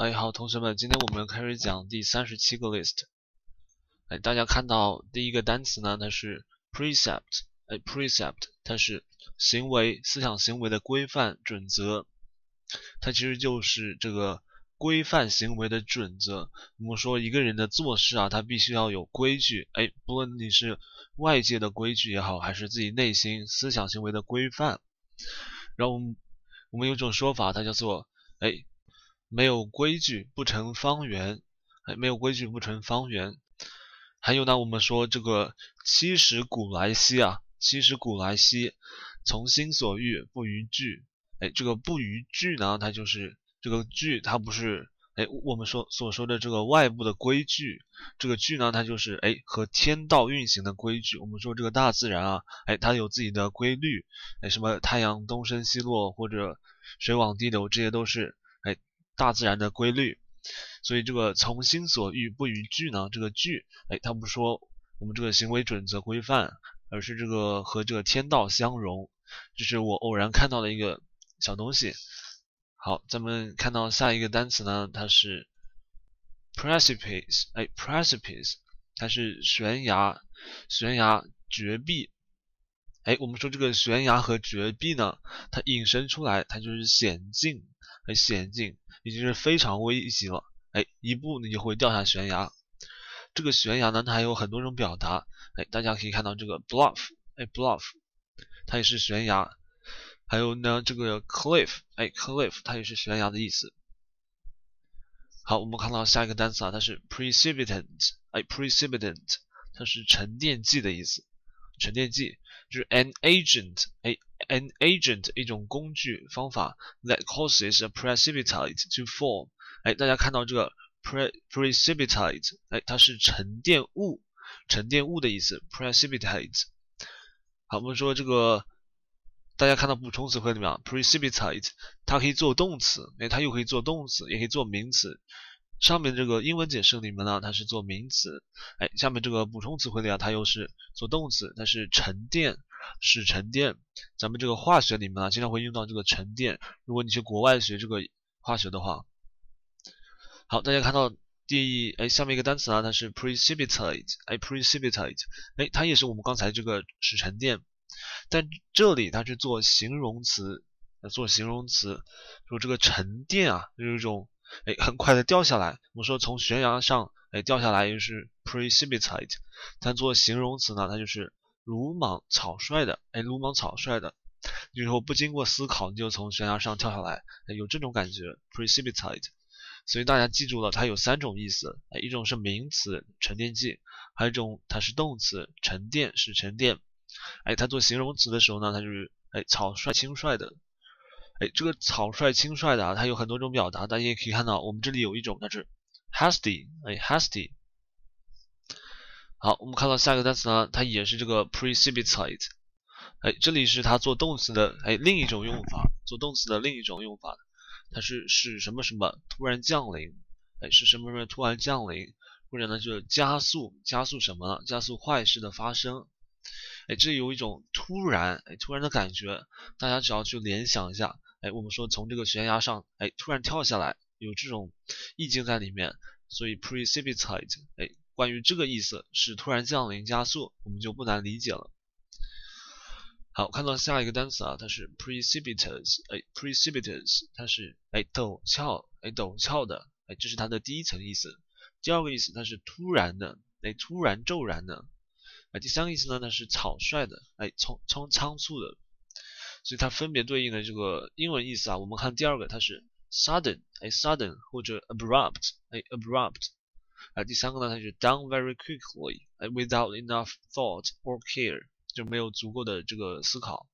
哎，好，同学们，今天我们开始讲第三十七个 list。哎，大家看到第一个单词呢，它是 precept。哎，precept 它是行为、思想行为的规范准则，它其实就是这个规范行为的准则。我们说一个人的做事啊，他必须要有规矩。哎，不论你是外界的规矩也好，还是自己内心思想行为的规范。然后我们有种说法，它叫做哎，没有规矩不成方圆。哎，没有规矩不成方圆。还有呢，我们说这个七十古来稀啊。七十古来稀，从心所欲不逾矩。哎，这个不逾矩呢，它就是这个矩，它不是哎我们说所说的这个外部的规矩。这个矩呢，它就是哎和天道运行的规矩。我们说这个大自然啊，哎它有自己的规律。哎，什么太阳东升西落或者水往低流，这些都是大自然的规律。所以这个从心所欲不逾矩呢，这个矩哎它不说我们这个行为准则规范。而是这个和这个天道相融，这是我偶然看到的一个小东西。好，咱们看到下一个单词呢，它是 precipice，哎，precipice，它是悬崖、悬崖、绝壁。哎，我们说这个悬崖和绝壁呢，它引申出来，它就是险境，很险境，已经是非常危急了。哎，一步你就会掉下悬崖。这个悬崖呢，它还有很多种表达。哎，大家可以看到这个 bluff，哎，bluff，它也是悬崖。还有呢，这个 cliff，哎，cliff，它也是悬崖的意思。好，我们看到下一个单词啊，它是 precipitant，哎，precipitant，它是沉淀剂的意思。沉淀剂就是 an agent，哎，an agent 一种工具方法 that causes a precipitate to form。哎，大家看到这个 pre precipitate，哎，它是沉淀物。沉淀物的意思，precipitate。好，我们说这个，大家看到补充词汇里面，precipitate，它可以做动词，哎，它又可以做动词，也可以做名词。上面这个英文解释里面呢，它是做名词，哎，下面这个补充词汇里啊，它又是做动词，它是沉淀，使沉淀。咱们这个化学里面啊，经常会用到这个沉淀。如果你去国外学这个化学的话，好，大家看到。第哎，下面一个单词呢，它是 precipitate，哎，precipitate，哎，它也是我们刚才这个使沉淀，但这里它是做形容词，做形容词，说这个沉淀啊，就是一种哎很快的掉下来。我们说从悬崖上哎掉下来，也是 precipitate，但做形容词呢，它就是鲁莽草率的，哎，鲁莽草率的，就是说不经过思考你就从悬崖上跳下来，有这种感觉，precipitate。所以大家记住了，它有三种意思，一种是名词沉淀剂，还有一种它是动词沉淀是沉淀，哎，它做形容词的时候呢，它就是哎草率轻率的，哎，这个草率轻率的啊，它有很多种表达，大家也可以看到，我们这里有一种它是 hasty，哎 hasty，好，我们看到下一个单词呢，它也是这个 precipitate，哎，这里是它做动词的哎另一种用法，做动词的另一种用法。它是使什么什么突然降临，哎，是什么什么突然降临，或者呢就是加速加速什么呢？加速坏事的发生，哎，这有一种突然哎突然的感觉，大家只要去联想一下，哎，我们说从这个悬崖上哎突然跳下来，有这种意境在里面，所以 precipitate 哎关于这个意思是突然降临加速，我们就不难理解了。好，看到下一个单词啊，它是 precipitous，哎，precipitous，它是哎陡峭，哎陡峭的，哎，这是它的第一层意思。第二个意思，它是突然的，哎，突然骤然的。哎，第三个意思呢，它是草率的，哎，匆匆仓促的。所以它分别对应的这个英文意思啊，我们看第二个，它是 sudden，哎，sudden 或者 abrupt，哎，abrupt。哎，第三个呢，它是 done very quickly，哎，without enough thought or care。就没有足够的这个思考。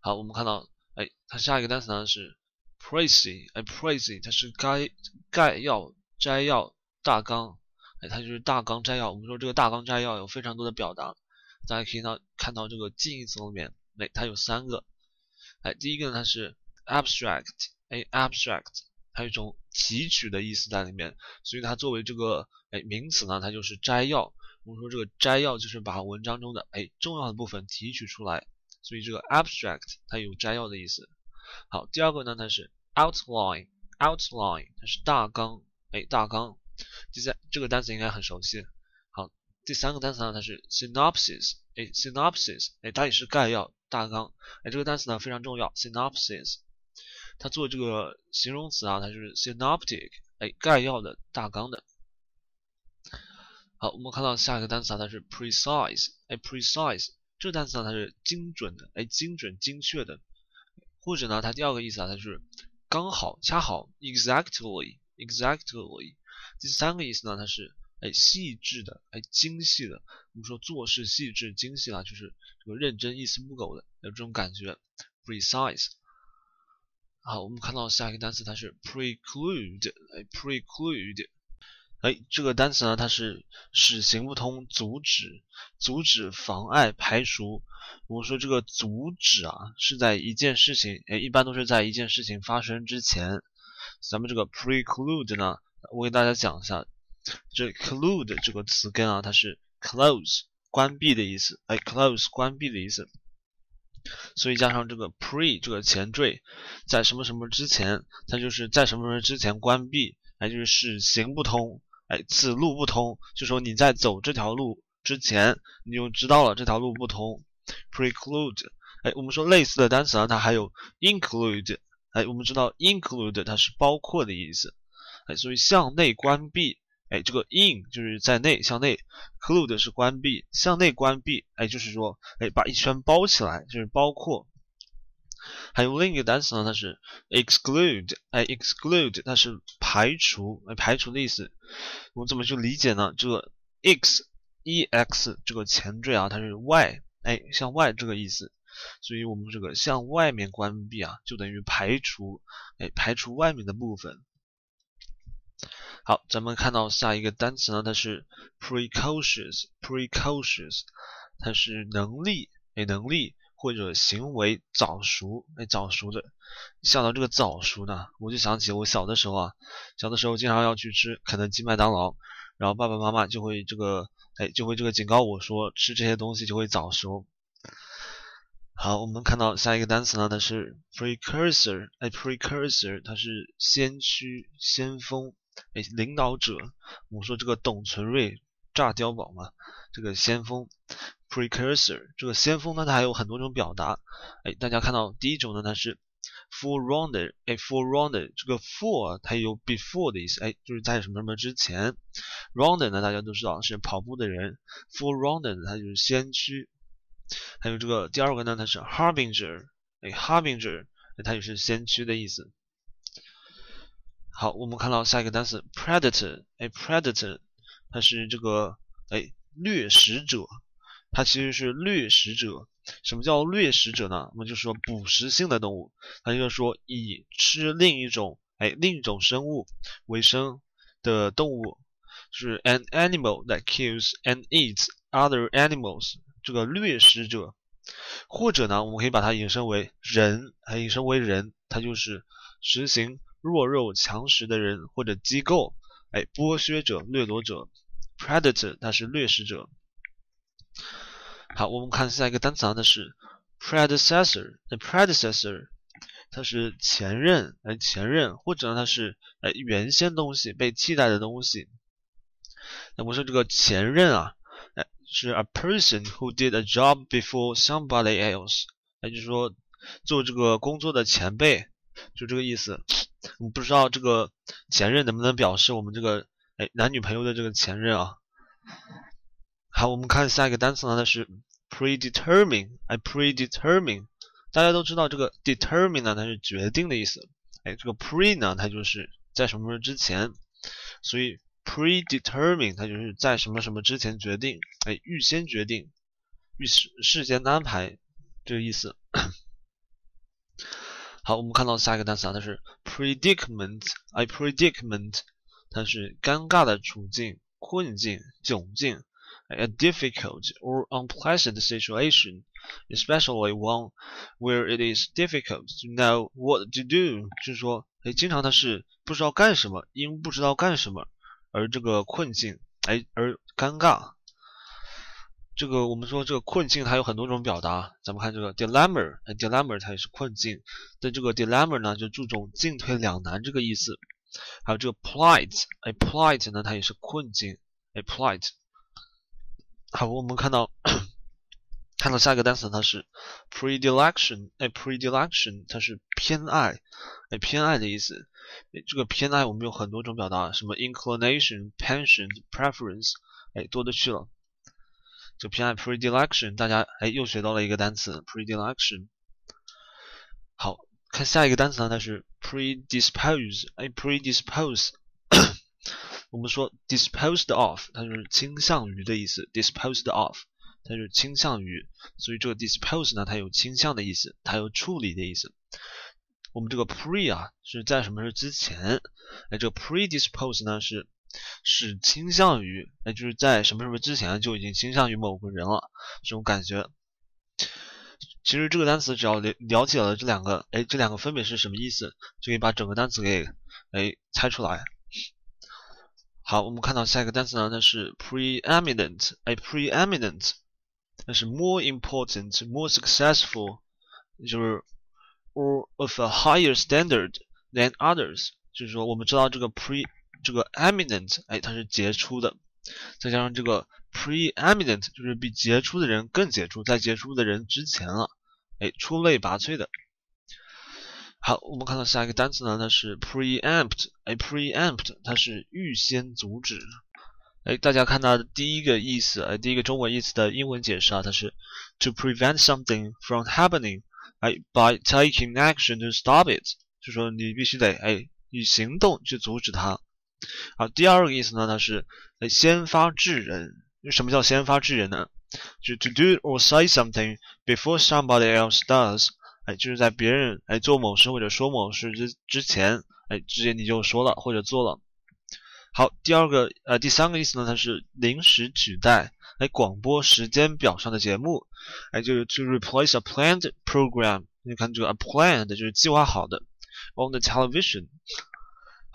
好，我们看到，哎，它下一个单词呢是 precy，哎，precy，它是概概要、摘要、大纲，哎，它就是大纲摘要。我们说这个大纲摘要有非常多的表达，大家可以到看到这个近义词里面，哎，它有三个，哎，第一个呢它是 abstract，哎，abstract，它有一种提取的意思在里面，所以它作为这个哎名词呢，它就是摘要。我们说这个摘要就是把文章中的哎重要的部分提取出来，所以这个 abstract 它有摘要的意思。好，第二个呢它是 outline，outline 它是大纲，哎，大纲。第三这个单词应该很熟悉。好，第三个单词呢，它是 synopsis，哎，synopsis，哎，它也是概要、大纲。哎，这个单词呢非常重要，synopsis，它做这个形容词啊，它是 synoptic，哎，概要的、大纲的。好，我们看到下一个单词啊，它是 precise，哎，precise。这个单词呢，它是精准的，哎，精准、精确的，或者呢，它第二个意思啊，它是刚好、恰好，exactly，exactly。第三个意思呢，它是哎细致的，哎精细的。我们说做事细致、精细啊，就是这个认真、一丝不苟的，有这种感觉，precise。好，我们看到下一个单词，它是 preclude，哎，preclude。哎，这个单词呢，它是使行不通、阻止、阻止、妨碍、排除。我们说这个阻止啊，是在一件事情，哎，一般都是在一件事情发生之前。咱们这个 preclude 呢，我给大家讲一下，这 clude 这个词根啊，它是 close 关闭的意思，哎，close 关闭的意思。所以加上这个 pre 这个前缀，在什么什么之前，它就是在什么什么之前关闭，哎，就是行不通。哎，此路不通，就说你在走这条路之前，你就知道了这条路不通。Preclude，哎，我们说类似的单词呢，它还有 include，哎，我们知道 include 它是包括的意思，哎，所以向内关闭，哎，这个 in 就是在内向内，clude 是关闭，向内关闭，哎，就是说，哎，把一圈包起来，就是包括。还有另一个单词呢，它是 exclude，哎，exclude 它是排除，哎，排除的意思。我们怎么去理解呢？这个 ex，e x 这个前缀啊，它是外，哎，向外这个意思。所以我们这个向外面关闭啊，就等于排除，哎，排除外面的部分。好，咱们看到下一个单词呢，它是 precocious，precocious，它是能力，哎，能力。或者行为早熟，哎，早熟的，想到这个早熟呢，我就想起我小的时候啊，小的时候经常要去吃肯德基、麦当劳，然后爸爸妈妈就会这个，哎，就会这个警告我说，吃这些东西就会早熟。好，我们看到下一个单词呢，它是 precursor，哎，precursor，它是先驱、先锋，哎，领导者。我们说这个董存瑞炸碉堡嘛，这个先锋。Precursor 这个先锋呢，它还有很多种表达。哎，大家看到第一种呢，它是 forerunner。哎，forerunner 这个 for 它有 before 的意思，哎，就是在什么什么之前。Runner 呢，大家都知道是跑步的人。Forerunner 它就是先驱。还有这个第二个呢，它是 harbinger。哎，harbinger 它也是先驱的意思。好，我们看到下一个单词 predator。哎，predator 它是这个哎掠食者。它其实是掠食者。什么叫掠食者呢？我们就说捕食性的动物。它就是说以吃另一种哎另一种生物为生的动物，是 an animal that kills and eats other animals。这个掠食者，或者呢，我们可以把它引申为人，还引申为人，它就是实行弱肉强食的人或者机构。哎，剥削者、掠夺者，predator，它是掠食者。好，我们看下一个单词啊，它是 predecessor。那 predecessor 它是前任，哎，前任，或者呢它是哎原先东西被替代的东西。那我说这个前任啊，哎是 a person who did a job before somebody else。哎，就是说做这个工作的前辈，就这个意思。我不知道这个前任能不能表示我们这个哎男女朋友的这个前任啊。好，我们看下一个单词呢，它是 predetermine。哎，predetermine，大家都知道这个 determine 呢，它是决定的意思。哎，这个 pre 呢，它就是在什么什么之前，所以 predetermine 它就是在什么什么之前决定，哎，预先决定，预事事先安排这个意思。好，我们看到下一个单词啊，它是 predicament，a，predicament，它是尴尬的处境、困境、窘境。a difficult or unpleasant situation, especially one where it is difficult to know what to do。就是说，哎，经常它是不知道干什么，因不知道干什么而这个困境，哎，而尴尬。这个我们说这个困境它有很多种表达，咱们看这个 dilemma，哎，dilemma 它也是困境，但这个 dilemma 呢就注重进退两难这个意思。还有这个 plight，哎，plight 呢它也是困境，哎，plight。好，我们看到看到下一个单词它是 predilection，哎，predilection 它是偏爱，哎，偏爱的意思。哎，这个偏爱我们有很多种表达，什么 inclination、pension、preference，哎，多的去了。就偏爱 predilection，大家哎又学到了一个单词 predilection。好看下一个单词呢，它是 predispose，哎，predispose，我们说 disposed of，它就是倾向于的意思，disposed of，它就是倾向于，所以这个 dispose 呢，它有倾向的意思，它有处理的意思。我们这个 pre 啊是在什么事之前，哎，这个 predispose 呢是。是倾向于，哎，就是在什么什么之前就已经倾向于某个人了，这种感觉。其实这个单词只要了了解了这两个，哎，这两个分别是什么意思，就可以把整个单词给，哎，猜出来。好，我们看到下一个单词呢，它是 preeminent，哎，preeminent，那是 more important，more successful，就是 or of a higher standard than others，就是说我们知道这个 pre。这个 eminent，哎，它是杰出的，再加上这个 preeminent，就是比杰出的人更杰出，在杰出的人之前了，哎，出类拔萃的。好，我们看到下一个单词呢，它是 preempt，哎，preempt，它是预先阻止。哎，大家看到的第一个意思，哎，第一个中文意思的英文解释啊，它是 to prevent something from happening，哎，by taking action to stop it，就说你必须得哎以行动去阻止它。好，第二个意思呢，它是先发制人。什么叫先发制人呢？就是 to do or say something before somebody else does。哎，就是在别人哎做某事或者说某事之之前，哎，直接你就说了或者做了。好，第二个呃第三个意思呢，它是临时取代哎广播时间表上的节目。哎，就是 to replace a planned program。你看这个 a planned 就是计划好的 on the television。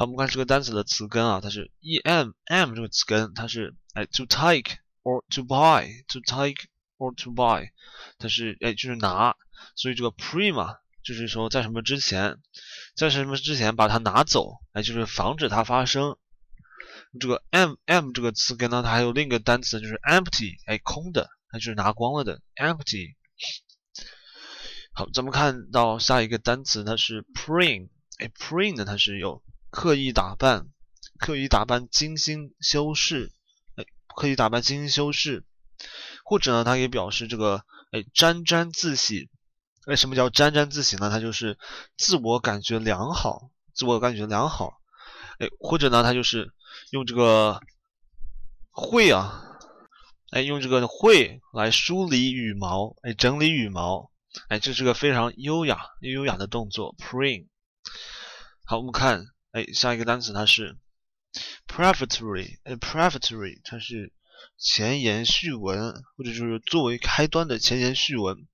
我们看这个单词的词根啊，它是 e m m 这个词根，它是哎 to take or to buy，to take or to buy，它是哎就是拿，所以这个 pre 嘛，就是说在什么之前，在什么之前把它拿走，哎就是防止它发生。这个 m m 这个词根呢，它还有另一个单词就是 empty，哎空的，它就是拿光了的 empty。好，咱们看到下一个单词，它是 preen，哎 preen 呢，它是有。刻意打扮，刻意打扮，精心修饰，哎，刻意打扮，精心修饰，或者呢，它也表示这个，哎，沾沾自喜。哎，什么叫沾沾自喜呢？它就是自我感觉良好，自我感觉良好。哎，或者呢，它就是用这个会啊，哎，用这个会来梳理羽毛，哎，整理羽毛，哎，这是个非常优雅、优雅的动作，preen。好，我们看。哎，下一个单词它是 prefatory，哎，prefatory 它是前言序文，或者就是作为开端的前言序文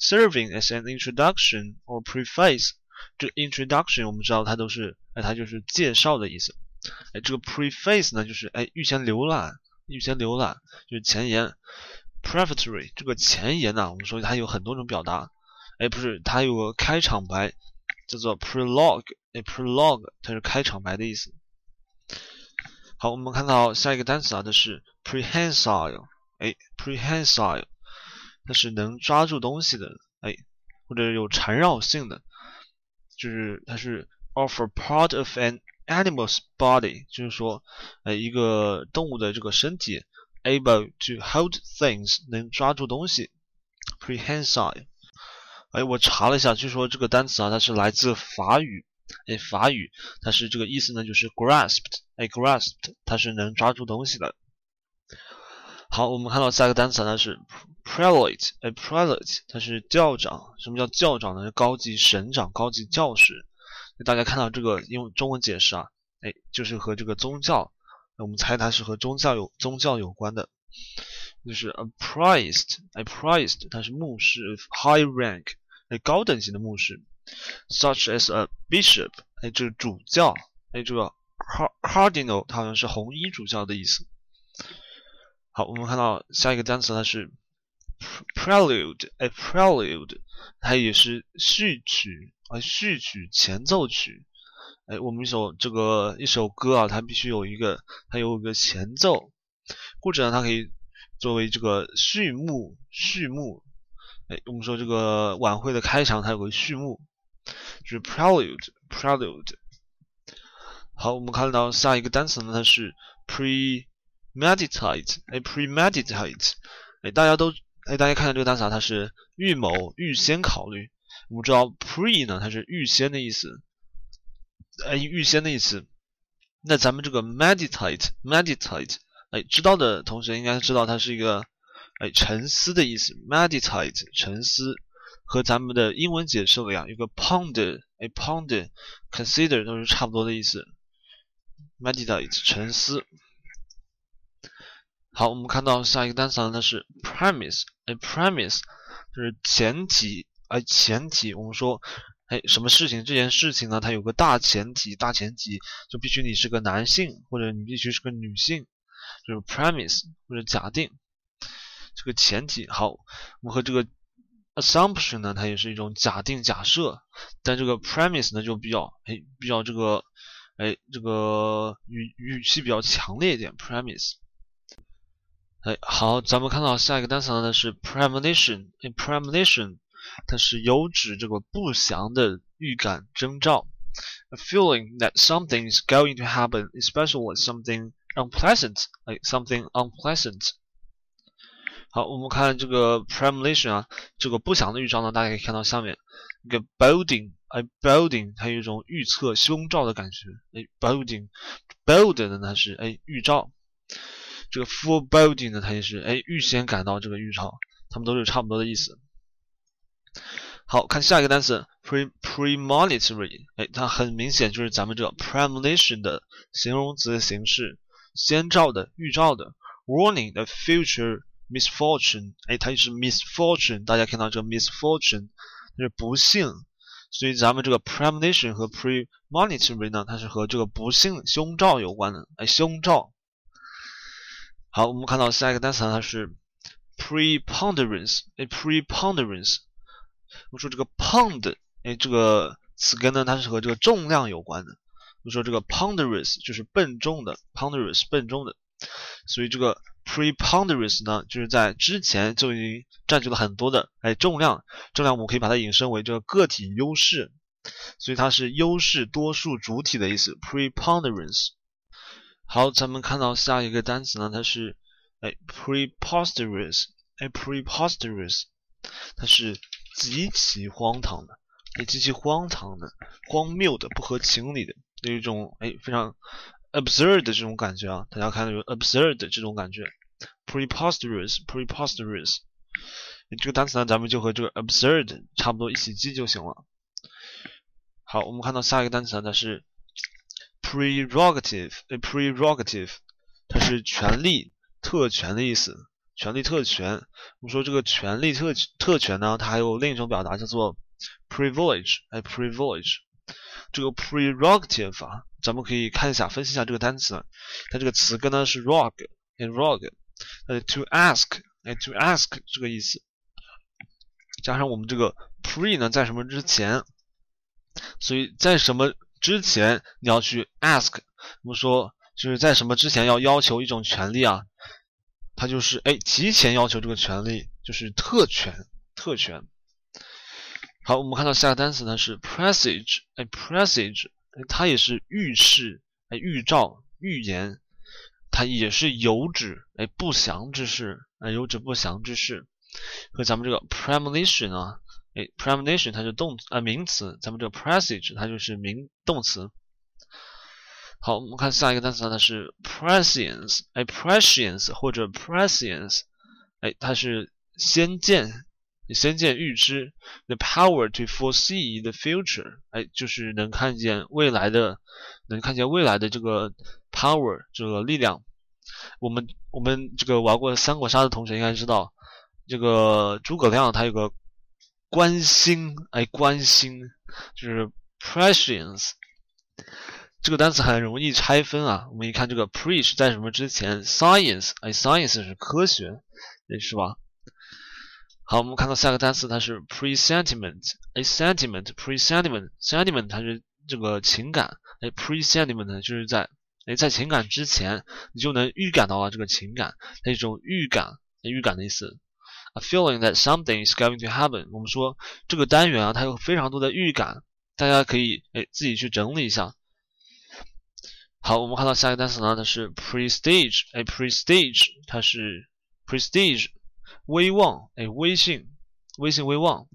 ，serving as an introduction or preface。这 introduction 我们知道它都是，哎，它就是介绍的意思。哎，这个 preface 呢，就是哎预先浏览，预先浏览就是前言。prefatory 这个前言呢，我们说它有很多种表达，哎，不是，它有个开场白。叫做 prologue，，prologue 它是开场白的意思。好，我们看到下一个单词啊，它是 prehensile，哎，prehensile 它是能抓住东西的，哎，或者有缠绕性的，就是它是 of a part of an animal's body，就是说，哎，一个动物的这个身体 able to hold things，能抓住东西，prehensile。哎，我查了一下，据说这个单词啊，它是来自法语。哎，法语它是这个意思呢，就是 grasped。哎，grasped 它是能抓住东西的。好，我们看到下一个单词呢是 prelate。哎，prelate 它是教长。什么叫教长呢？高级省长、高级教士。大家看到这个用中文解释啊，哎，就是和这个宗教。我们猜它是和宗教有宗教有关的，就是 a priest。哎，priest 它是牧师，high rank。哎，高等级的牧师，such as a bishop，哎，这个主教，哎，这个 cardinal，它好像是红衣主教的意思。好，我们看到下一个单词它是 prelude，哎，prelude，它也是序曲啊，序曲前奏曲。哎，我们一首这个一首歌啊，它必须有一个，它有一个前奏，或者呢，它可以作为这个序幕，序幕。哎，我们说这个晚会的开场，它有个序幕，就是 prelude，prelude。好，我们看到下一个单词呢，它是 pre。meditate，哎，premeditate，哎，大家都，哎，大家看到这个单词啊，它是预谋、预先考虑。我们知道 pre 呢，它是预先的意思，哎，预先的意思。那咱们这个 meditate，meditate，哎，知道的同学应该知道它是一个，哎，沉思的意思。meditate，沉思，和咱们的英文解释一样，有个 ponder、a，ponder，consider 都是差不多的意思。meditate，沉思。好，我们看到下一个单词呢，它是 premise，a，premise 就是前提，哎，前提。我们说，哎，什么事情？这件事情呢，它有个大前提，大前提就必须你是个男性，或者你必须是个女性，就是 premise 或者假定这个前提。好，我们和这个 assumption 呢，它也是一种假定、假设，但这个 premise 呢就比较，哎，比较这个，哎，这个语语气比较强烈一点，premise。哎，好，咱们看到下一个单词呢是 premonition。premonition 它是有指这个不祥的预感征兆，a feeling that something is going to happen, especially something unpleasant, like something unpleasant。好，我们看这个 premonition 啊，这个不祥的预兆呢，大家可以看到下面一个 building，哎，building 它有一种预测凶兆的感觉，哎，building，build 的呢是哎预兆。这个 foreboding 呢，它也是哎预先感到这个预兆，它们都是差不多的意思。好看下一个单词 pre premonitory，哎，它很明显就是咱们这个 premonition 的形容词的形式，先兆的、预兆的。warning the future misfortune，哎，它就是 misfortune，大家看到这个 misfortune 是不幸，所以咱们这个 premonition 和 premonitory 呢，它是和这个不幸凶兆有关的，哎，凶兆。好，我们看到下一个单词呢，它是 preponderance。哎，preponderance。我们说这个 pound，哎，这个词根呢，它是和这个重量有关的。我们说这个 ponderous 就是笨重的，ponderous 笨重的。所以这个 preponderance 呢，就是在之前就已经占据了很多的哎重量。重量我们可以把它引申为这个个体优势，所以它是优势多数主体的意思。preponderance。好，咱们看到下一个单词呢，它是哎，preposterous，哎，preposterous，它是极其荒唐的，哎，极其荒唐的，荒谬的，不合情理的，有一种哎非常 absurd 这种感觉啊，大家看到有 absurd 这种感觉，preposterous，preposterous，这个单词呢，咱们就和这个 absurd 差不多一起记就行了。好，我们看到下一个单词呢，它是。prerogative，a prerogative，它是权利、特权的意思。权利、特权，我们说这个权利特特权呢，它还有另一种表达叫做 privilege，哎，privilege。这个 prerogative 啊，咱们可以看一下，分析一下这个单词。它这个词根呢是 rog，哎，rog，呃，to ask，哎，to ask 这个意思，加上我们这个 pre 呢在什么之前，所以在什么？之前你要去 ask，我们说就是在什么之前要要求一种权利啊，它就是哎提前要求这个权利，就是特权，特权。好，我们看到下个单词呢是 presage，哎 presage，它也是预示，哎预兆、预言，它也是有指哎不祥之事，哎有指不祥之事，和咱们这个 premonition 啊。哎，premonition 它是动呃名词，咱们这个 presage 它就是名动词。好，我们看下一个单词，它是 prescience，哎，prescience 或者 prescience，哎，它是先见，先见预知，the power to foresee the future，哎，就是能看见未来的，能看见未来的这个 power 这个力量。我们我们这个玩过三国杀的同学应该知道，这个诸葛亮他有个。关心，哎，关心就是 prescience。这个单词很容易拆分啊。我们一看这个 pre 是在什么之前？science，哎，science 是科学，是吧？好，我们看到下个单词，它是 presentiment，哎，sentiment，presentiment，sentiment 它是这个情感，哎，presentiment 就是在哎在情感之前，你就能预感到了这个情感，它一种预感，预感的意思。A feeling that something is going to happen。我们说这个单元啊，它有非常多的预感，大家可以哎自己去整理一下。好，我们看到下一个单词呢，它是 prestige，哎，prestige 它是 prestige。威望，哎，威信，威信，威望。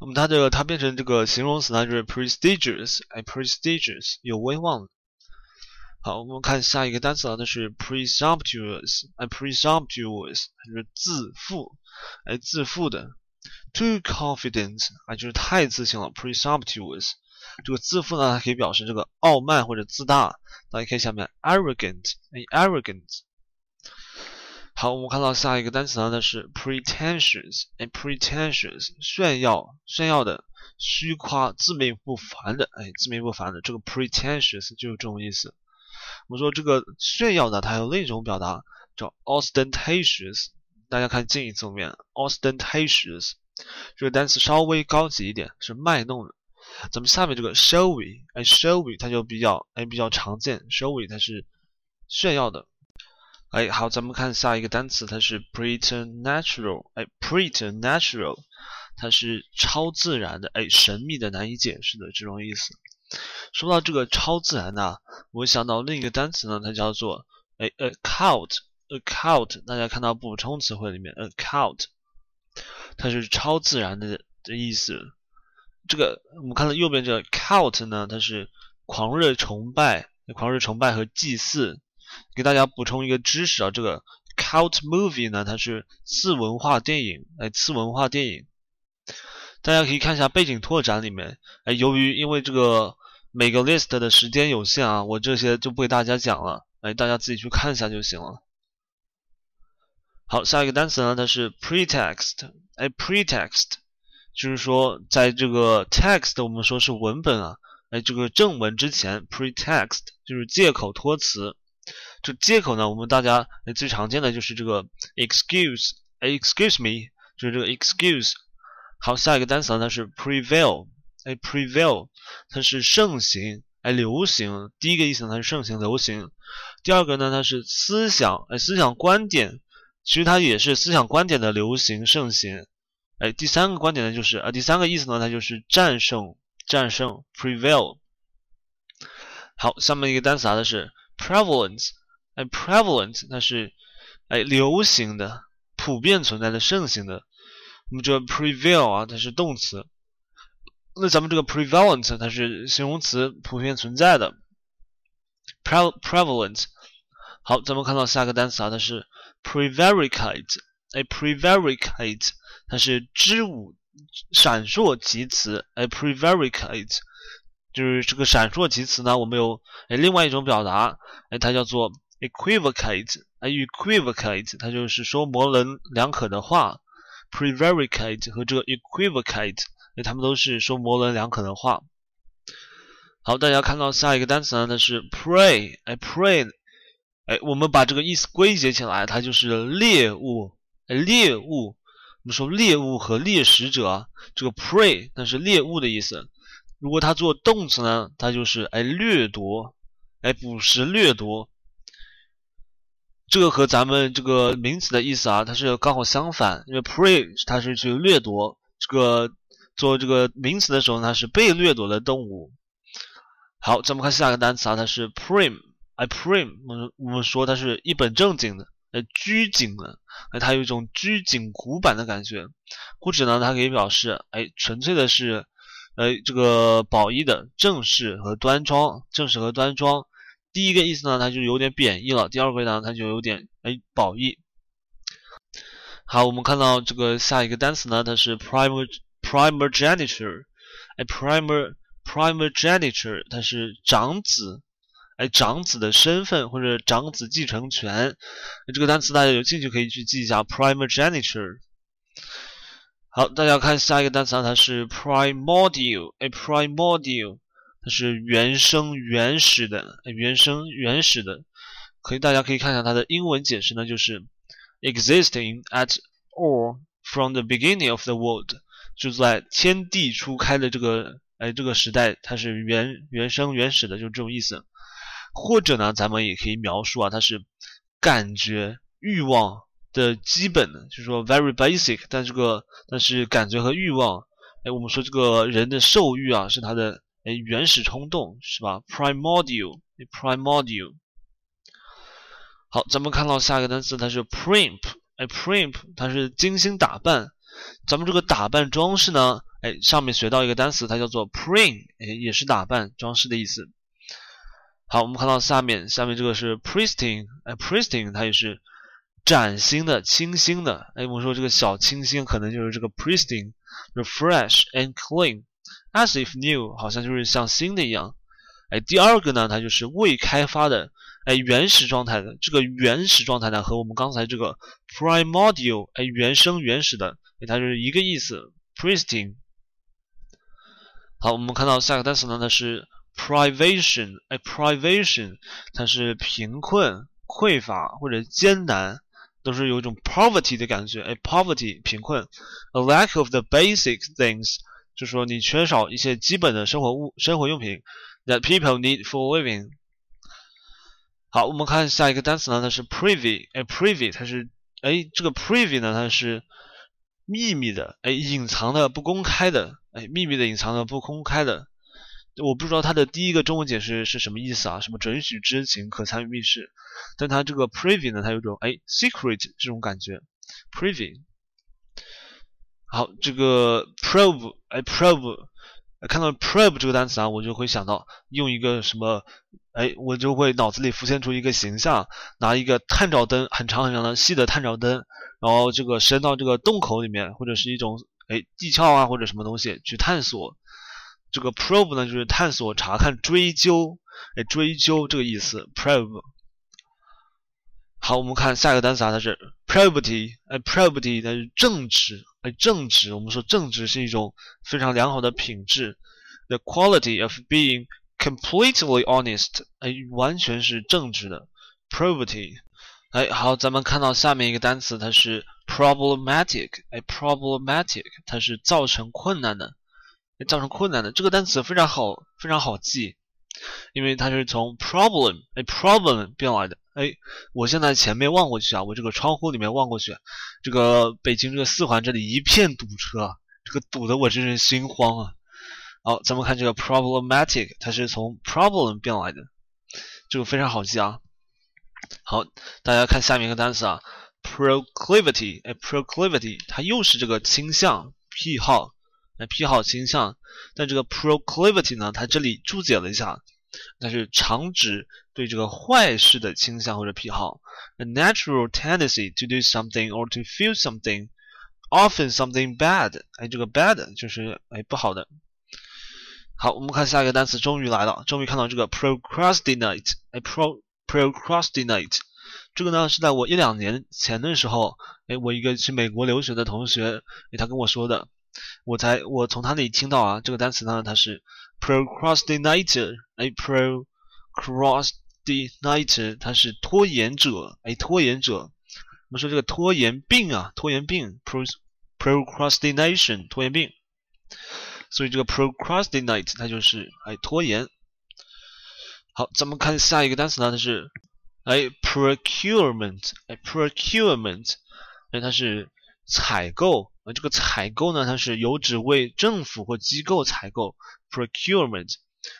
那么它这个它变成这个形容词呢，就是 prestigious，哎，prestigious 有威望。好，我们看下一个单词啊，它是 presumptuous，哎，presumptuous 就是自负，哎，自负的。Too confident，啊，就是太自信了，presumptuous。这个自负呢，它可以表示这个傲慢或者自大。大家可以下面 arrogant，哎，arrogant。好，我们看到下一个单词呢，它是 pretentious，哎，pretentious，炫耀，炫耀的，虚夸，自命不凡的，哎，自命不凡的，这个 pretentious 就是这种意思。我们说这个炫耀的，它有另一种表达叫 ostentatious，大家看近义词后面，ostentatious，这个单词稍微高级一点，是卖弄的。咱们下面这个 showy，哎，showy 它就比较，哎，比较常见，showy 它是炫耀的。哎，好，咱们看下一个单词，它是 preternatural。哎，preternatural，它是超自然的，哎，神秘的、难以解释的这种意思。说到这个超自然的，我想到另一个单词呢，它叫做哎，occult。occult，大家看到补充词汇里面，occult，它是超自然的的意思。这个我们看到右边这个 cult 呢，它是狂热崇拜、狂热崇拜和祭祀。给大家补充一个知识啊，这个 cult movie 呢，它是次文化电影，哎，次文化电影。大家可以看一下背景拓展里面，哎，由于因为这个每个 list 的时间有限啊，我这些就不给大家讲了，哎，大家自己去看一下就行了。好，下一个单词呢，它是 pretext，哎，pretext 就是说在这个 text 我们说是文本啊，哎，这个正文之前 pretext 就是借口托词。这借口呢，我们大家最常见的就是这个 excuse，excuse me，就是这个 excuse。好，下一个单词呢它是 prevail，哎，prevail，它是盛行，哎，流行。第一个意思呢，它是盛行、流行。第二个呢，它是思想，哎，思想观点，其实它也是思想观点的流行、盛行。哎，第三个观点呢，就是啊，第三个意思呢，它就是战胜、战胜，prevail。好，下面一个单词啊，它是 prevalence。哎，prevalent 它是哎流行的、普遍存在的、盛行的。那么这 prevail 啊，它是动词。那咱们这个 prevalent 它是形容词，普遍存在的。prevalent。好，咱们看到下个单词啊，它是 prevaricate。哎，prevaricate 它是支吾、闪烁其词。哎，prevaricate 就是这个闪烁其词呢，我们有哎另外一种表达，哎，它叫做。equivocate，哎，equivocate，它就是说模棱两可的话。prevaricate 和这个 equivocate，哎，它们都是说模棱两可的话。好，大家看到下一个单词呢，它是 prey，哎，prey，哎，我们把这个意思归结起来，它就是猎物，哎，猎物。我们说猎物和猎食者，这个 prey 那是猎物的意思。如果它做动词呢，它就是哎掠夺，哎捕食掠夺。这个和咱们这个名词的意思啊，它是刚好相反。因为 prey 它是去掠夺，这个做这个名词的时候，它是被掠夺的动物。好，咱们看下一个单词啊，它是 prim。哎，prim，我们我们说它是一本正经的，哎，拘谨的，哎，它有一种拘谨古板的感觉。或者呢，它可以表示，哎，纯粹的是，呃，这个褒义的正式和端庄，正式和端庄。第一个意思呢，它就有点贬义了；第二个呢，它就有点哎褒义。好，我们看到这个下一个单词呢，它是 primer primogeniture，哎，primer primogeniture，它是长子，哎，长子的身份或者长子继承权。这个单词大家有兴趣可以去记一下 primogeniture。好，大家看下一个单词，它是 primordial，哎，primordial。它是原生原始的，原生原始的。可以，大家可以看一下它的英文解释呢，就是 existing at or from the beginning of the world，就在天地初开的这个哎这个时代，它是原原生原始的，就是这种意思。或者呢，咱们也可以描述啊，它是感觉欲望的基本的，就是说 very basic。但这个但是感觉和欲望，哎，我们说这个人的兽欲啊，是他的哎原始冲动，是吧？primordial，primordial。好，咱们看到下一个单词，它是 primp，哎，primp，它是精心打扮。咱们这个打扮装饰呢，哎，上面学到一个单词，它叫做 prim，哎，也是打扮装饰的意思。好，我们看到下面，下面这个是 pristine，哎，pristine，它也是崭新的、清新的。哎，我们说这个小清新，可能就是这个 pristine，就是 fresh and clean As if new，好像就是像新的一样。哎，第二个呢，它就是未开发的。哎，原始状态的这个原始状态呢，和我们刚才这个 primordial 哎，原生原始的，哎，它就是一个意思，pristine。好，我们看到下个单词呢，它是 privation 哎，privation 它是贫困、匮乏或者艰难，都是有一种 poverty 的感觉哎，poverty 贫困，a lack of the basic things 就说你缺少一些基本的生活物、生活用品 that people need for living。好，我们看下一个单词呢，它是 privy，哎，privy，它是，哎，这个 privy 呢，它是秘密的，哎，隐藏的、不公开的，哎，秘密的、隐藏的、不公开的。我不知道它的第一个中文解释是什么意思啊？什么准许知情、可参与密室？但它这个 privy 呢，它有种哎 secret 这种感觉，privy。好，这个 probe，哎，probe。看到 probe 这个单词啊，我就会想到用一个什么，哎，我就会脑子里浮现出一个形象，拿一个探照灯，很长很长的细的探照灯，然后这个伸到这个洞口里面，或者是一种哎地壳啊或者什么东西去探索。这个 probe 呢，就是探索、查看、追究，哎，追究这个意思。probe。好，我们看下一个单词啊，它是 probity，哎，probity 它是正直。正直，我们说正直是一种非常良好的品质，the quality of being completely honest，哎，完全是正直的，probity，哎，好，咱们看到下面一个单词，它是 problematic，哎，problematic，它是造成困难的，造成困难的，这个单词非常好，非常好记。因为它是从 problem 哎 problem 变来的哎，我现在前面望过去啊，我这个窗户里面望过去，这个北京这个四环这里一片堵车，这个堵得我真是心慌啊。好，咱们看这个 problematic，它是从 problem 变来的，这个非常好记啊。好，大家看下面一个单词啊，proclivity 哎 proclivity，它又是这个倾向癖好。那癖好倾向，但这个 proclivity 呢？它这里注解了一下，那是常指对这个坏事的倾向或者癖好。A natural tendency to do something or to feel something, often something bad。哎，这个 bad 就是哎不好的。好，我们看下一个单词，终于来了，终于看到这个 procrastinate。哎，pro procrastinate，这个呢是在我一两年前的时候，哎，我一个去美国留学的同学，哎，他跟我说的。我才我从他那里听到啊，这个单词呢，它是 procrastinator，哎，procrastinator，它是拖延者，哎，拖延者。我们说这个拖延病啊，拖延病，pro，procrastination，拖延病。所以这个 procrastinate 它就是哎拖延。好，咱们看下一个单词呢，它是哎 procurement，哎 procurement，哎它是采购。呃，这个采购呢，它是有指为政府或机构采购，procurement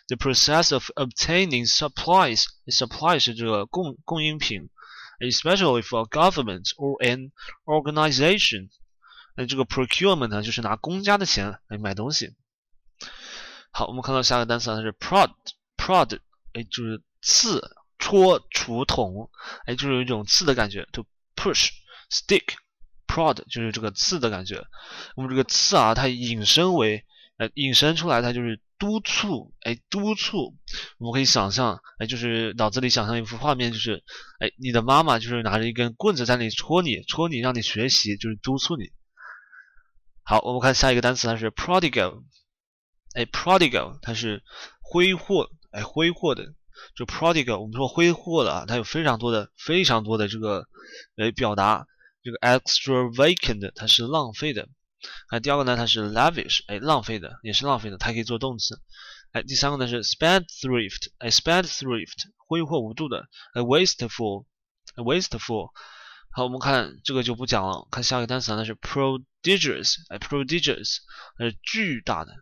，procurement，the process of obtaining supplies。supply 是这个供供应品，especially for government or an organization。那这个 procurement 呢，就是拿公家的钱来买东西。好，我们看到下个单词它是 prod，prod，哎，就是刺、戳、锄捅，哎，就是有一种刺的感觉，to push，stick。prod 就是这个刺的感觉，我们这个刺啊，它引申为， 呃，引申出来它就是督促，哎，督促。我们可以想象，哎，就是脑子里想象一幅画面，就是，哎，你的妈妈就是拿着一根棍子在那里戳你，戳你，让你学习，就是督促你。好，我们看下一个单词，它是 prodigal，哎，prodigal 它是挥霍，哎，挥霍的，就 prodigal 我们说挥霍的啊，它有非常多的、非常多的这个来表达。这个 extravagant 它是浪费的。哎，第二个呢，它是 lavish，哎，浪费的，也是浪费的，它可以做动词。哎，第三个呢是 spendthrift，哎，spendthrift 挥霍无度的。哎，wasteful，wasteful。好，我们看这个就不讲了，看下一个单词呢是 prodigious，哎，prodigious，是巨大的，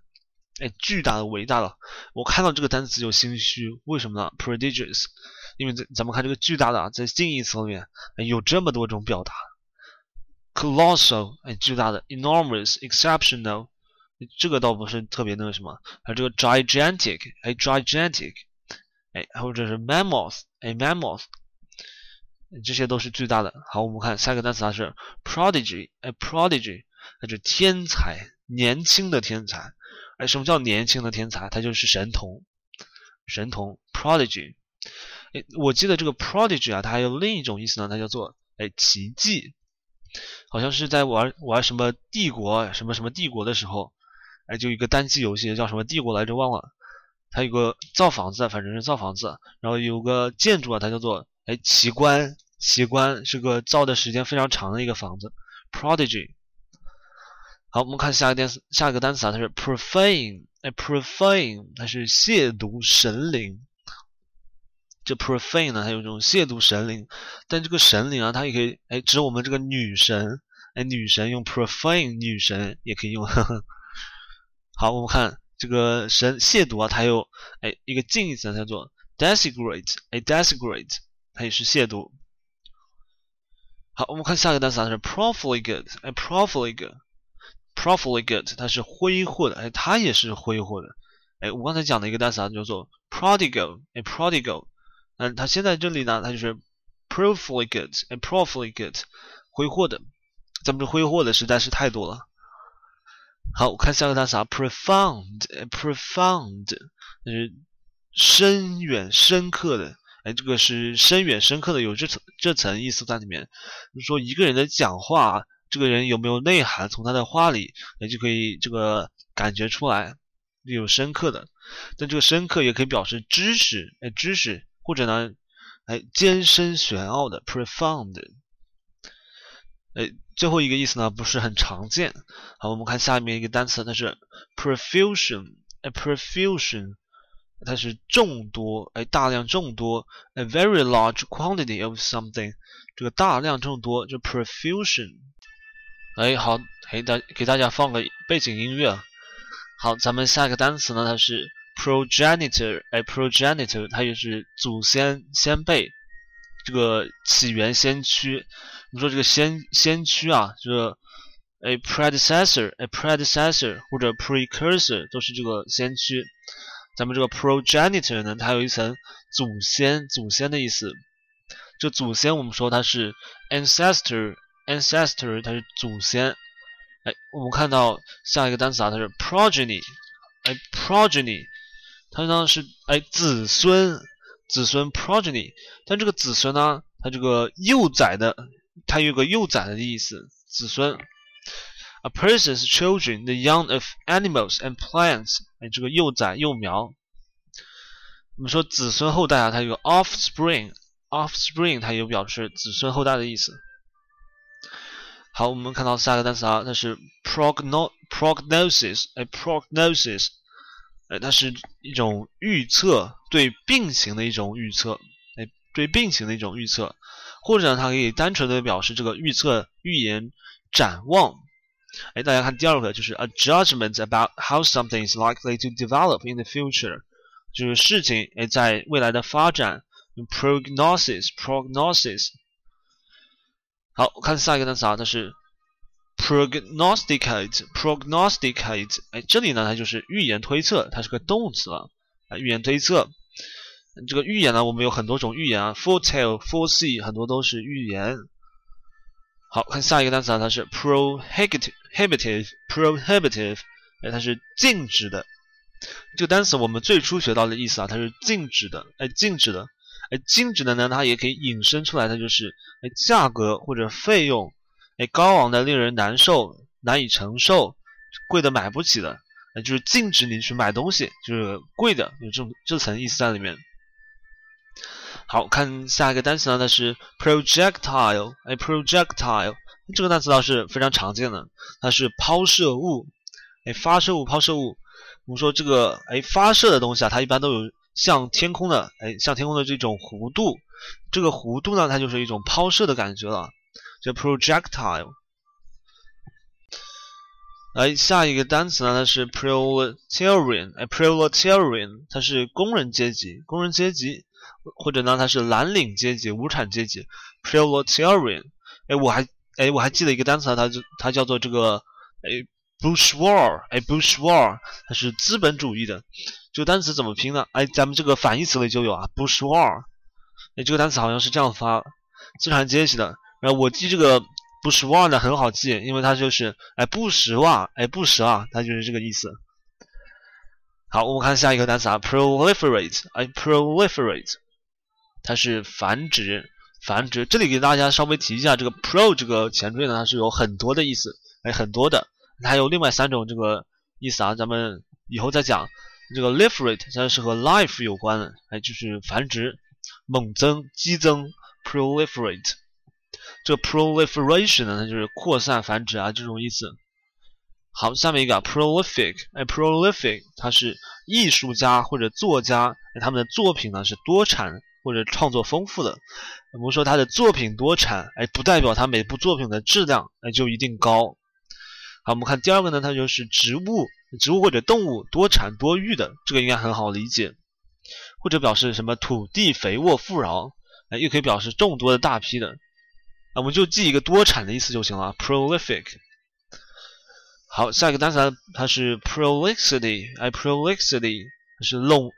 哎，巨大的，伟大的。我看到这个单词就心虚，为什么呢？prodigious，因为咱咱们看这个巨大的啊，在近义词里面有这么多种表达，colossal，哎，巨大的；enormous，exceptional，这个倒不是特别那个什么，还有这个 gigantic，哎，gigantic，哎，或者是 mammoth，哎，mammoth。这些都是巨大的。好，我们看下一个单词，它是 prodigy，哎，prodigy，它是天才，年轻的天才。哎，什么叫年轻的天才？它就是神童，神童，prodigy。哎，我记得这个 prodigy 啊，它还有另一种意思呢，它叫做哎奇迹。好像是在玩玩什么帝国，什么什么帝国的时候，哎，就一个单机游戏叫什么帝国来着，忘了。它有个造房子，反正是造房子，然后有个建筑啊，它叫做哎奇观。奇观是个造的时间非常长的一个房子，prodigy。好，我们看下一个单词，下一个单词啊，它是 profane，哎，profane，它是亵渎神灵。这 profane 呢，它有这种亵渎神灵，但这个神灵啊，它也可以哎指我们这个女神，哎，女神用 profane，女神也可以用。好，我们看这个神亵渎啊，它有哎一个近义词叫做 desecrate，哎，desecrate，它也是亵渎。好，我们看下一个单词啊，是 profligate，哎，profligate，profligate，它是挥霍的，哎，它也是挥霍的，哎，我刚才讲的一个单词啊，叫做 prodigal，哎，prodigal，嗯，它现在这里呢，它就是 profligate，，profligate，挥霍的，咱们这挥霍的实在是太多了。好，我看下个单词啊，profound，profound，就是深远、深刻的。哎，这个是深远深刻的，有这层这层意思在里面。就是说一个人的讲话，这个人有没有内涵，从他的话里，哎，就可以这个感觉出来，有深刻的。但这个深刻也可以表示知识，哎，知识，或者呢，哎，艰深玄奥的，profound。哎，最后一个意思呢，不是很常见。好，我们看下面一个单词，它是 profusion，哎，profusion。它是众多，哎，大量众多，a very large quantity of something，这个大量众多就 profusion，哎，好，给大给大家放个背景音乐，好，咱们下一个单词呢，它是 progenitor，哎，progenitor，它也是祖先、先辈，这个起源、先驱，我们说这个先先驱啊，这个哎 predecessor，哎 predecessor 或者 precursor 都是这个先驱。咱们这个 progenitor 呢，它有一层祖先，祖先的意思。这祖先我们说它是 ancestor，ancestor 它是祖先。哎，我们看到下一个单词啊，它是 progeny，哎，progeny，它呢是哎子孙，子孙 progeny。但这个子孙呢，它这个幼崽的，它有个幼崽的意思，子孙。A person's children, the young of animals and plants，哎，这个幼崽、幼苗。我们说子孙后代啊，它有 offspring，offspring 它有表示子孙后代的意思。好，我们看到下一个单词啊，它是 prognosis，哎，prognosis，哎，它是一种预测，对病情的一种预测，哎，对病情的一种预测，或者呢它可以单纯的表示这个预测、预言、展望。哎，大家看第二个，就是 a judgment about how something is likely to develop in the future，就是事情哎在未来的发展。prognosis，prognosis。好，看下一个单词啊，它是 prognosticate，prognosticate。哎，这里呢它就是预言推测，它是个动词了。啊，预言推测。这个预言呢，我们有很多种预言啊，foretell，foresee，很多都是预言。好看下一个单词啊，它是 prohibitive，prohibitive，哎，它是禁止的。这个单词我们最初学到的意思啊，它是禁止的，哎，禁止的，哎，禁止的呢，它也可以引申出来，它就是哎，价格或者费用，哎，高昂的，令人难受，难以承受，贵的买不起的，呃，就是禁止你去买东西，就是贵的，有这种这层意思在里面。好看下一个单词呢，它是 projectile，哎，projectile 这个单词倒是非常常见的，它是抛射物，哎，发射物，抛射物。我们说这个，哎，发射的东西啊，它一般都有向天空的，哎，向天空的这种弧度，这个弧度呢，它就是一种抛射的感觉了，叫 projectile。来，下一个单词呢，它是 proletarian，哎，proletarian 它是工人阶级，工人阶级。或者呢，它是蓝领阶级、无产阶级，proletarian。哎，我还哎，我还记得一个单词，它就它叫做这个哎 bushwar，。哎 bushwar，它是资本主义的。这个单词怎么拼呢？哎，咱们这个反义词里就有啊，bushwar。哎，这个单词好像是这样发，资产阶级的。然后我记这个 bourgeois 呢很好记，因为它就是哎，不实话，哎，不实啊，它就是这个意思。好，我们看下一个单词啊，proliferate。哎，proliferate。它是繁殖，繁殖。这里给大家稍微提一下，这个 pro 这个前缀呢，它是有很多的意思，哎，很多的。还有另外三种这个意思啊，咱们以后再讲。这个 liferate 它是和 life 有关的，哎，就是繁殖、猛增、激增。proliferate，这 proliferation 呢，它就是扩散、繁殖啊这种意思。好，下面一个 prolific，哎，prolific 它是艺术家或者作家，他们的作品呢是多产。或者创作丰富的，我们说他的作品多产，哎，不代表他每部作品的质量哎就一定高。好，我们看第二个呢，它就是植物，植物或者动物多产多育的，这个应该很好理解。或者表示什么土地肥沃富饶，哎，又可以表示众多的大批的，我们就记一个多产的意思就行了，prolific。好，下一个单词它是 prolixity，哎，prolixity。是冗，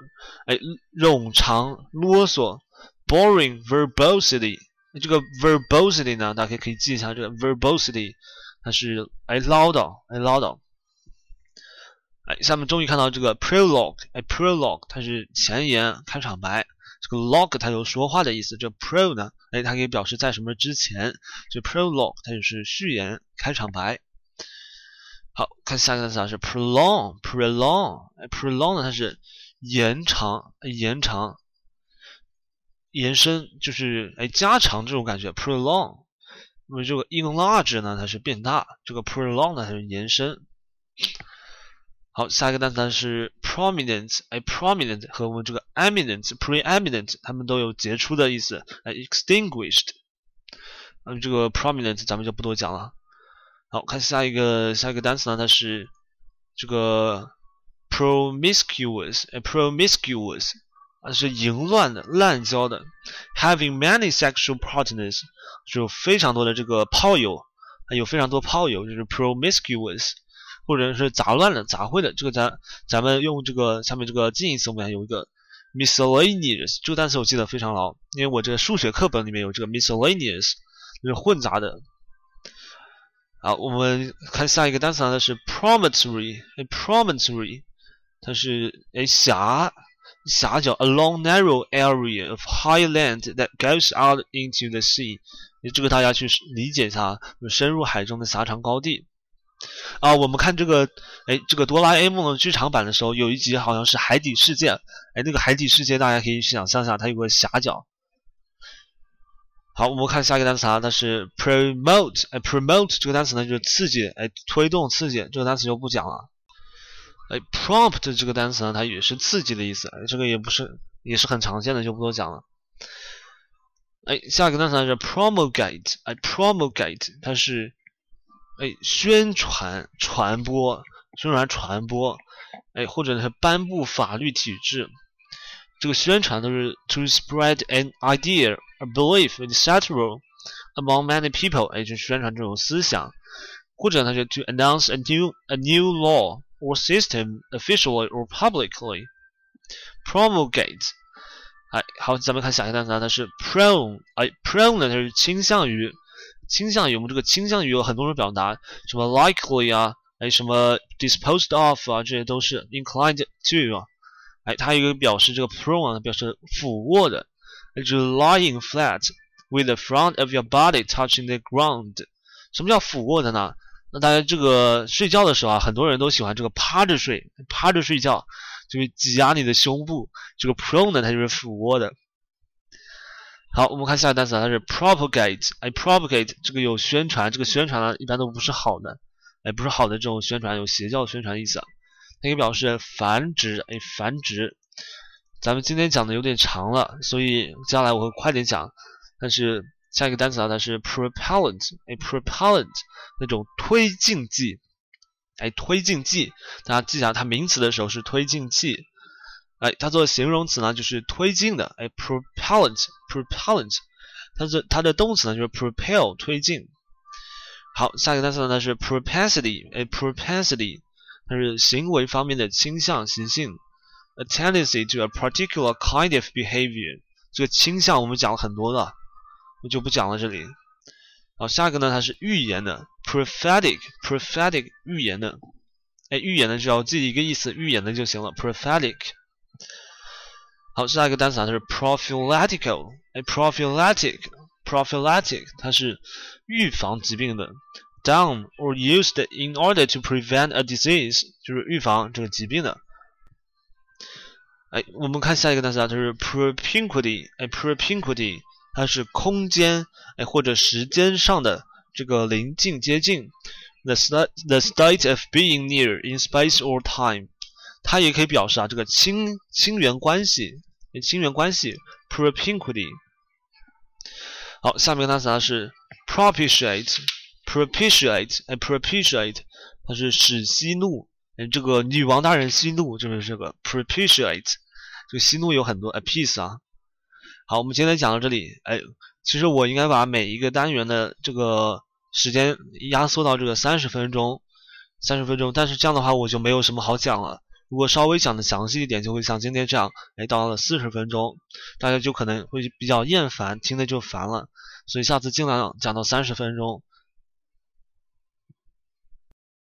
哎，冗长啰嗦，boring verbosity。这个 verbosity 呢，大家可以可以记一下，这个 verbosity 它是哎唠叨，哎唠叨。哎，下面终于看到这个 prologue，哎 prologue 它是前言、开场白。这个 log 它有说话的意思，这 pro 呢，哎，它可以表示在什么之前。这 prologue 它就是序言、开场白。好看下一个词是 prolong，prolong，哎，prolong 呢它是延长、延长、延伸，就是哎加长这种感觉。prolong，那么这个 enlarge 呢它是变大，这个 prolong 呢它是延伸。好，下一个单词呢是 prominent，哎，prominent 和我们这个 eminent，preeminent，它们都有杰出的意思。哎，extinguished，嗯，这个 prominent 咱们就不多讲了。好看下一个下一个单词呢？它是这个 promiscuous，promiscuous，它是淫乱的、滥交的。Having many sexual partners，就非常多的这个炮友，有非常多炮友，就是 promiscuous，或者是杂乱的、杂烩的。这个咱咱们用这个下面这个近义词，我们有一个 miscellaneous，这个单词我记得非常牢，因为我这个数学课本里面有这个 miscellaneous，就是混杂的。好，我们看下一个单词呢，它是 promontory，promontory，它是诶狭狭角，a long narrow area of high land that goes out into the sea。这个大家去理解一下，深入海中的狭长高地。啊，我们看这个，哎，这个哆啦 A 梦的剧场版的时候，有一集好像是海底世界。哎，那个海底世界大家可以去想象一下，它有个狭角。好，我们看下一个单词啊，它是 promote。哎，promote 这个单词呢，就是刺激，哎，推动、刺激。这个单词就不讲了。哎，prompt 这个单词呢，它也是刺激的意思。哎，这个也不是，也是很常见的，就不多讲了。哎，下一个单词是 promulgate。哎，promulgate 它是哎宣传、传播、宣传、传播。哎，或者是颁布法律体制。这个宣传都是 to spread an idea, a belief, etc. among many people，哎，就是宣传这种思想，或者它是 to announce a new a new law or system officially or publicly. Promulgate，哎，好，咱们看下一个单词，它是 prone，哎，prone 呢，它是倾向于， 倾向于我们这个倾向于有很多种表达，什么 likely 啊，哎，什么 disposed of 啊，这些都是 inclined to 啊。哎，它有一个表示这个 prone 表示俯卧的，就是 lying flat with the front of your body touching the ground。什么叫俯卧的呢？那大家这个睡觉的时候啊，很多人都喜欢这个趴着睡，趴着睡觉，就是挤压你的胸部。这个 prone 呢，它就是俯卧的。好，我们看下一个单词啊，它是 propagate。哎，propagate 这个有宣传，这个宣传呢一般都不是好的，哎，不是好的这种宣传，有邪教宣传的意思。它可以表示繁殖，哎，繁殖。咱们今天讲的有点长了，所以接下来我会快点讲。但是下一个单词啊，它是 propellant，哎，propellant 那种推进剂，哎，推进剂，大家记下，它名词的时候是推进剂，哎，它做形容词呢就是推进的，哎，propellant，propellant，它是它的动词呢就是 propel，推进。好，下一个单词呢是 propensity，哎，propensity，它是行为方面的倾向、习性。A tendency to a particular kind of behavior，这个倾向我们讲了很多了，我就不讲了这里。好，下一个呢，它是预言的，prophetic，prophetic 预言的。哎，预言的只要记一个意思，预言的就行了，prophetic。好，下一个单词啊，它是 prophylactical，哎，prophylactic，prophylactic 它是预防疾病的，done or used in order to prevent a disease，就是预防这个疾病的。哎，我们看下一个单词啊，它是 propinquity。哎，propinquity，它是空间哎或者时间上的这个临近接近，the state the state of being near in space or time。它也可以表示啊这个亲亲缘关系，亲缘关系 propinquity。好，下面一个单词啊是 propitiate。propitiate，哎，propitiate，它是使息怒。哎，这个女王大人息怒就是这个 propitiate，这个息怒有很多 appease 啊。好，我们今天讲到这里。哎，其实我应该把每一个单元的这个时间压缩到这个三十分钟，三十分钟。但是这样的话我就没有什么好讲了。如果稍微讲的详细一点，就会像今天这样，哎，到了四十分钟，大家就可能会比较厌烦，听的就烦了。所以下次尽量讲到三十分钟。